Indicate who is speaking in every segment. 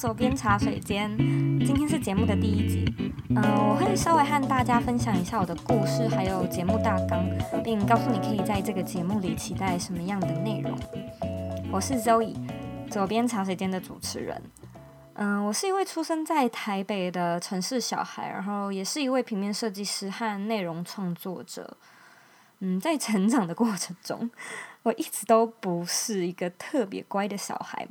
Speaker 1: 左边茶水间，今天是节目的第一集。嗯、我会稍微和大家分享一下我的故事，还有节目大纲，并告诉你可以在这个节目里期待什么样的内容。我是 Zoe，左边茶水间的主持人。嗯、我是一位出生在台北的城市小孩，然后也是一位平面设计师和内容创作者。嗯，在成长的过程中，我一直都不是一个特别乖的小孩。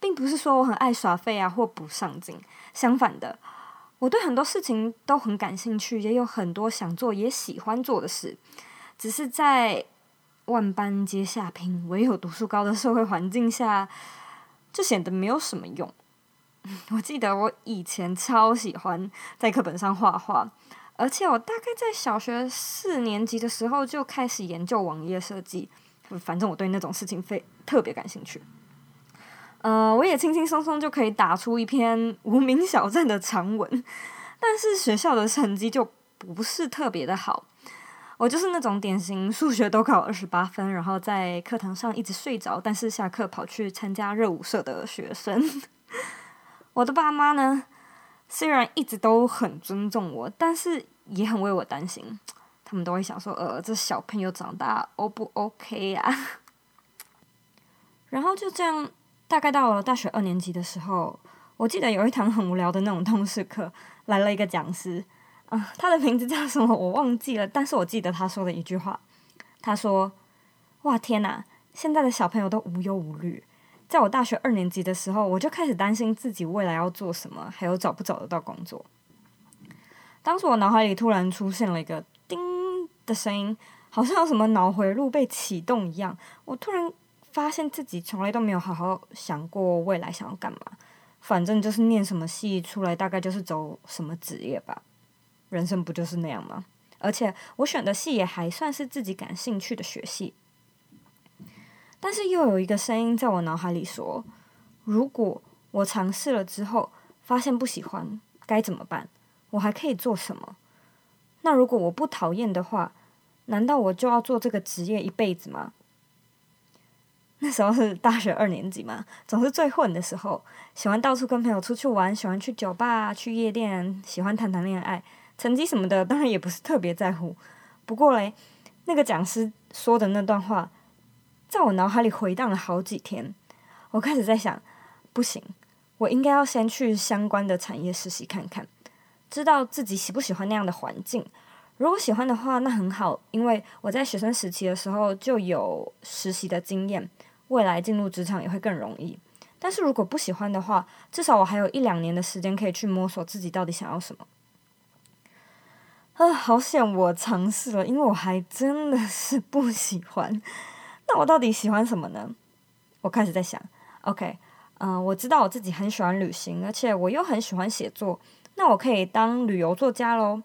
Speaker 1: 并不是说我很爱耍废啊，或不上进。相反的，我对很多事情都很感兴趣，也有很多想做也喜欢做的事。只是在万般皆下品，唯有读书高的社会环境下，就显得没有什么用。我记得我以前超喜欢在课本上画画，而且我大概在小学四年级的时候就开始研究网页设计。反正我对那种事情非特别感兴趣。呃，我也轻轻松松就可以打出一篇无名小站的长文，但是学校的成绩就不是特别的好。我就是那种典型数学都考二十八分，然后在课堂上一直睡着，但是下课跑去参加热舞社的学生。我的爸妈呢，虽然一直都很尊重我，但是也很为我担心。他们都会想说：“呃，这小朋友长大 O 不 OK 呀？” 然后就这样。大概到了大学二年级的时候，我记得有一堂很无聊的那种通识课，来了一个讲师，啊、他的名字叫什么我忘记了，但是我记得他说的一句话，他说：“哇，天哪，现在的小朋友都无忧无虑。”在我大学二年级的时候，我就开始担心自己未来要做什么，还有找不找得到工作。当时我脑海里突然出现了一个“叮”的声音，好像有什么脑回路被启动一样，我突然。发现自己从来都没有好好想过未来想要干嘛，反正就是念什么系出来，大概就是走什么职业吧。人生不就是那样吗？而且我选的系也还算是自己感兴趣的学系。但是又有一个声音在我脑海里说：如果我尝试了之后发现不喜欢，该怎么办？我还可以做什么？那如果我不讨厌的话，难道我就要做这个职业一辈子吗？那时候是大学二年级嘛，总是最混的时候，喜欢到处跟朋友出去玩，喜欢去酒吧、去夜店，喜欢谈谈恋爱，成绩什么的当然也不是特别在乎。不过嘞，那个讲师说的那段话，在我脑海里回荡了好几天。我开始在想，不行，我应该要先去相关的产业实习看看，知道自己喜不喜欢那样的环境。如果喜欢的话，那很好，因为我在学生时期的时候就有实习的经验。未来进入职场也会更容易，但是如果不喜欢的话，至少我还有一两年的时间可以去摸索自己到底想要什么。啊，好险我尝试了，因为我还真的是不喜欢。那我到底喜欢什么呢？我开始在想，OK，嗯、我知道我自己很喜欢旅行，而且我又很喜欢写作，那我可以当旅游作家喽。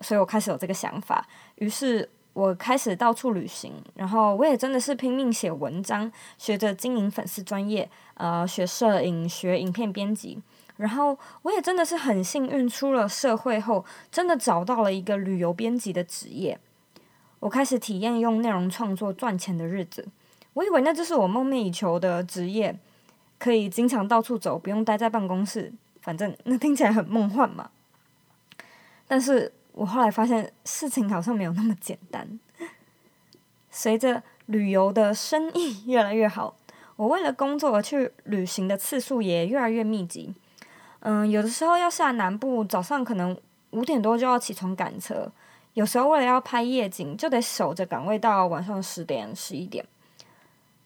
Speaker 1: 所以我开始有这个想法，于是。我开始到处旅行，然后我也真的是拼命写文章，学着经营粉丝专业，呃，学摄影，学影片编辑，然后我也真的是很幸运，出了社会后，真的找到了一个旅游编辑的职业。我开始体验用内容创作赚钱的日子，我以为那就是我梦寐以求的职业，可以经常到处走，不用待在办公室，反正那听起来很梦幻嘛。但是。我后来发现事情好像没有那么简单。随着旅游的生意 越来越好，我为了工作而去旅行的次数也越来越密集。嗯，有的时候要下南部，早上可能五点多就要起床赶车；有时候为了要拍夜景，就得守着岗位到晚上十点、十一点。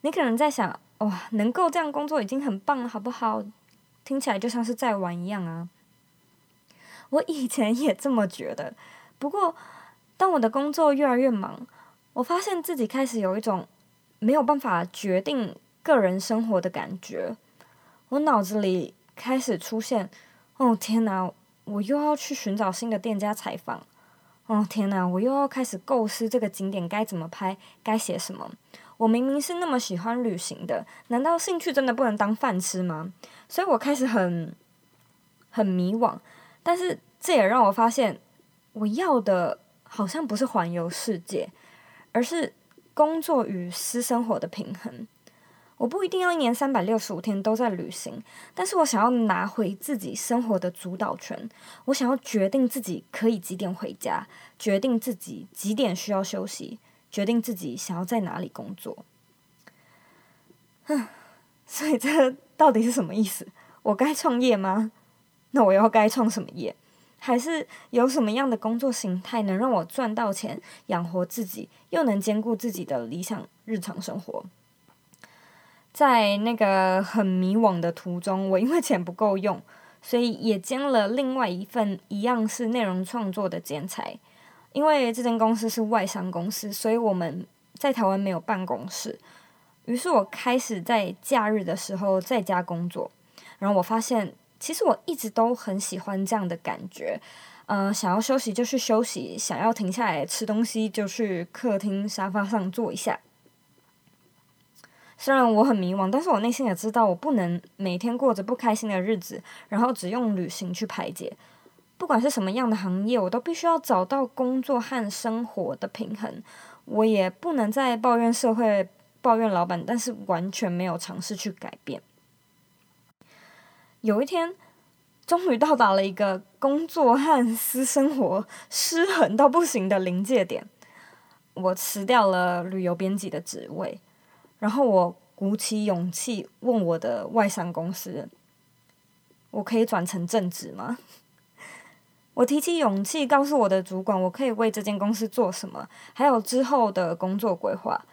Speaker 1: 你可能在想，哇，能够这样工作已经很棒了，好不好？听起来就像是在玩一样啊。我以前也这么觉得，不过当我的工作越来越忙，我发现自己开始有一种没有办法决定个人生活的感觉。我脑子里开始出现：哦天哪，我又要去寻找新的店家采访；哦天哪，我又要开始构思这个景点该怎么拍，该写什么。我明明是那么喜欢旅行的，难道兴趣真的不能当饭吃吗？所以我开始很很迷惘。但是这也让我发现，我要的好像不是环游世界，而是工作与私生活的平衡。我不一定要一年三百六十五天都在旅行，但是我想要拿回自己生活的主导权。我想要决定自己可以几点回家，决定自己几点需要休息，决定自己想要在哪里工作。哼，所以这到底是什么意思？我该创业吗？那我又该创什么业？还是有什么样的工作形态能让我赚到钱，养活自己，又能兼顾自己的理想日常生活？在那个很迷惘的途中，我因为钱不够用，所以也兼了另外一份一样是内容创作的兼差。因为这间公司是外商公司，所以我们在台湾没有办公室。于是我开始在假日的时候在家工作。然后我发现，其实我一直都很喜欢这样的感觉。嗯、呃，想要休息就去休息，想要停下来吃东西就去客厅沙发上坐一下。虽然我很迷茫，但是我内心也知道，我不能每天过着不开心的日子，然后只用旅行去排解。不管是什么样的行业，我都必须要找到工作和生活的平衡。我也不能再抱怨社会、抱怨老板，但是完全没有尝试去改变。有一天，终于到达了一个工作和私生活失衡到不行的临界点，我辞掉了旅游编辑的职位。然后我鼓起勇气问我的外商公司：“我可以转成正职吗？” 我提起勇气告诉我的主管：“我可以为这间公司做什么？”还有之后的工作规划。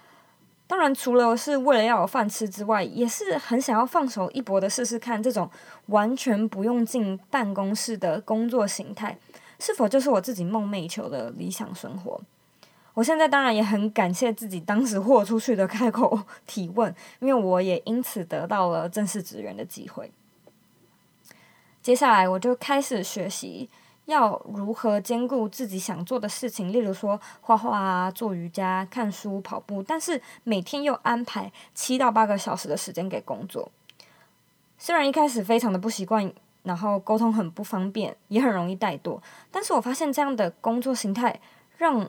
Speaker 1: 当然，除了是为了要有饭吃之外，也是很想要放手一搏的试试看，这种完全不用进办公室的工作形态，是否就是我自己梦寐以求的理想生活？我现在当然也很感谢自己当时豁出去的开口 提问，因为我也因此得到了正式职员的机会。接下来我就开始学习要如何兼顾自己想做的事情，例如说画画啊、做瑜伽、看书、跑步，但是每天又安排七到八个小时的时间给工作。虽然一开始非常的不习惯，然后沟通很不方便，也很容易怠惰，但是我发现这样的工作形态让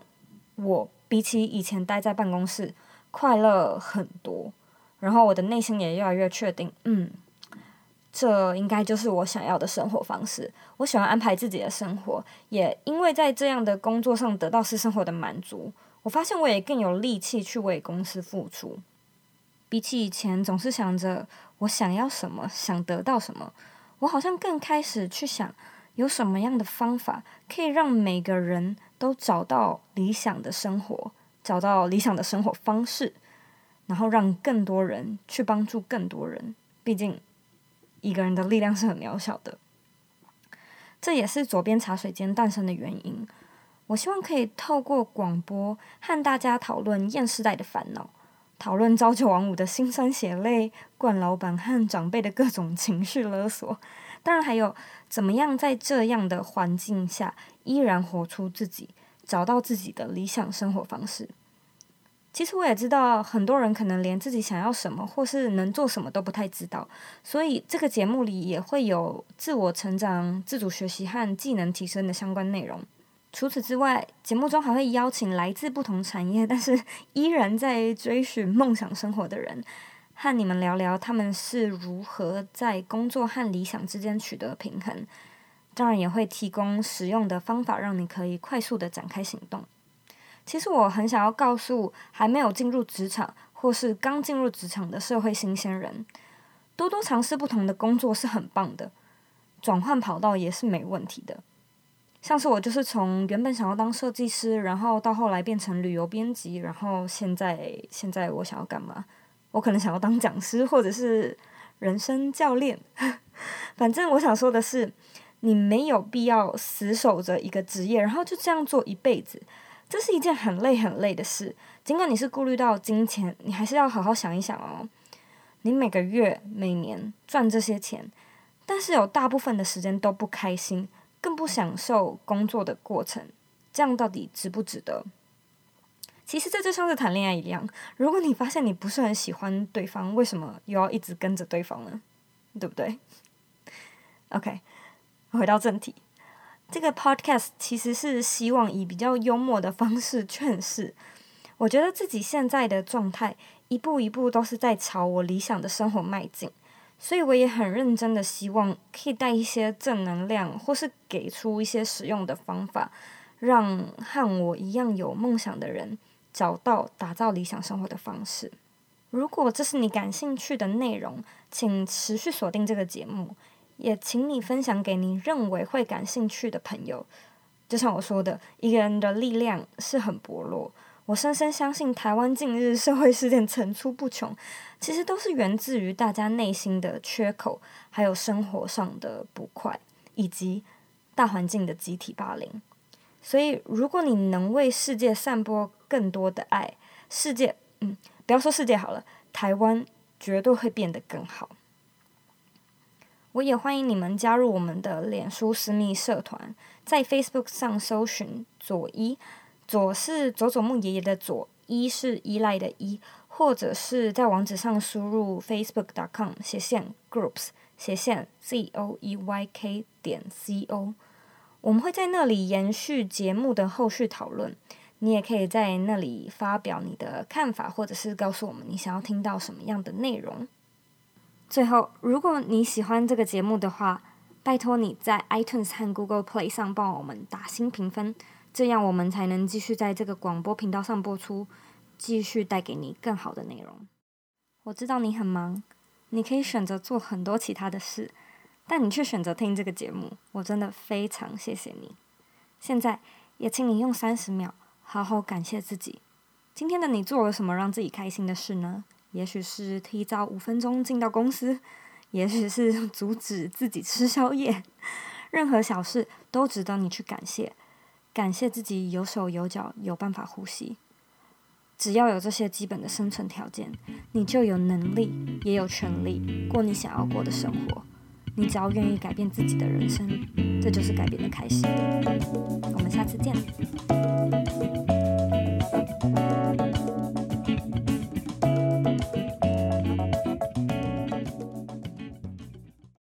Speaker 1: 我比起以前待在办公室快乐很多，然后我的内心也越来越确定，嗯，这应该就是我想要的生活方式。我喜欢安排自己的生活，也因为在这样的工作上得到私生活的满足，我发现我也更有力气去为公司付出。比起以前总是想着我想要什么，想得到什么，我好像更开始去想有什么样的方法可以让每个人。都找到理想的生活，找到理想的生活方式，然后让更多人去帮助更多人。毕竟一个人的力量是很渺小的，这也是左边茶水间诞生的原因。我希望可以透过广播和大家讨论厌世代的烦恼，讨论朝九晚五的辛酸血泪，惯老板和长辈的各种情绪勒索。当然，还有怎么样在这样的环境下依然活出自己，找到自己的理想生活方式。其实我也知道，很多人可能连自己想要什么或是能做什么都不太知道，所以这个节目里也会有自我成长、自主学习和技能提升的相关内容。除此之外，节目中还会邀请来自不同产业，但是依然在追寻梦想生活的人。和你们聊聊他们是如何在工作和理想之间取得平衡，当然也会提供实用的方法，让你可以快速的展开行动。其实我很想要告诉还没有进入职场或是刚进入职场的社会新鲜人，多多尝试不同的工作是很棒的，转换跑道也是没问题的。像是我就是从原本想要当设计师，然后到后来变成旅游编辑，然后现在现在我想要干嘛？我可能想要当讲师，或者是人生教练。反正我想说的是，你没有必要死守着一个职业，然后就这样做一辈子。这是一件很累很累的事。尽管你是顾虑到金钱，你还是要好好想一想哦。你每个月、每年赚这些钱，但是有大部分的时间都不开心，更不享受工作的过程，这样到底值不值得？其实这就像是谈恋爱一样，如果你发现你不是很喜欢对方，为什么又要一直跟着对方呢？对不对？OK，回到正题，这个 Podcast 其实是希望以比较幽默的方式劝世。我觉得自己现在的状态一步一步都是在朝我理想的生活迈进，所以我也很认真的希望可以带一些正能量，或是给出一些实用的方法，让和我一样有梦想的人找到打造理想生活的方式。如果这是你感兴趣的内容，请持续锁定这个节目，也请你分享给你认为会感兴趣的朋友。就像我说的，一个人的力量是很薄弱。我深深相信，台湾近日社会事件层出不穷，其实都是源自于大家内心的缺口，还有生活上的不快，以及大环境的集体霸凌。所以，如果你能为世界散播更多的爱，世界，嗯。不要说世界好了，台湾绝对会变得更好。我也欢迎你们加入我们的脸书私密社团，在 Facebook 上搜寻“左一”，左是佐佐木爷爷的左，一是依赖的依，或者是在网址上输入 facebook.com 斜线 groups 斜线 z o e y k 点 c o，我们会在那里延续节目的后续讨论。你也可以在那里发表你的看法，或者是告诉我们你想要听到什么样的内容。最后，如果你喜欢这个节目的话，拜托你在 iTunes 和 Google Play 上帮我们打新评分，这样我们才能继续在这个广播频道上播出，继续带给你更好的内容。我知道你很忙，你可以选择做很多其他的事，但你却选择听这个节目，我真的非常谢谢你。现在也请你用三十秒。好好感谢自己。今天的你做了什么让自己开心的事呢？也许是提早五分钟进到公司，也许是 阻止自己吃宵夜。任何小事都值得你去感谢。感谢自己有手有脚，有办法呼吸。只要有这些基本的生存条件，你就有能力，也有权利过你想要过的生活。你只要愿意改变自己的人生，这就是改变的开始。我们下次见。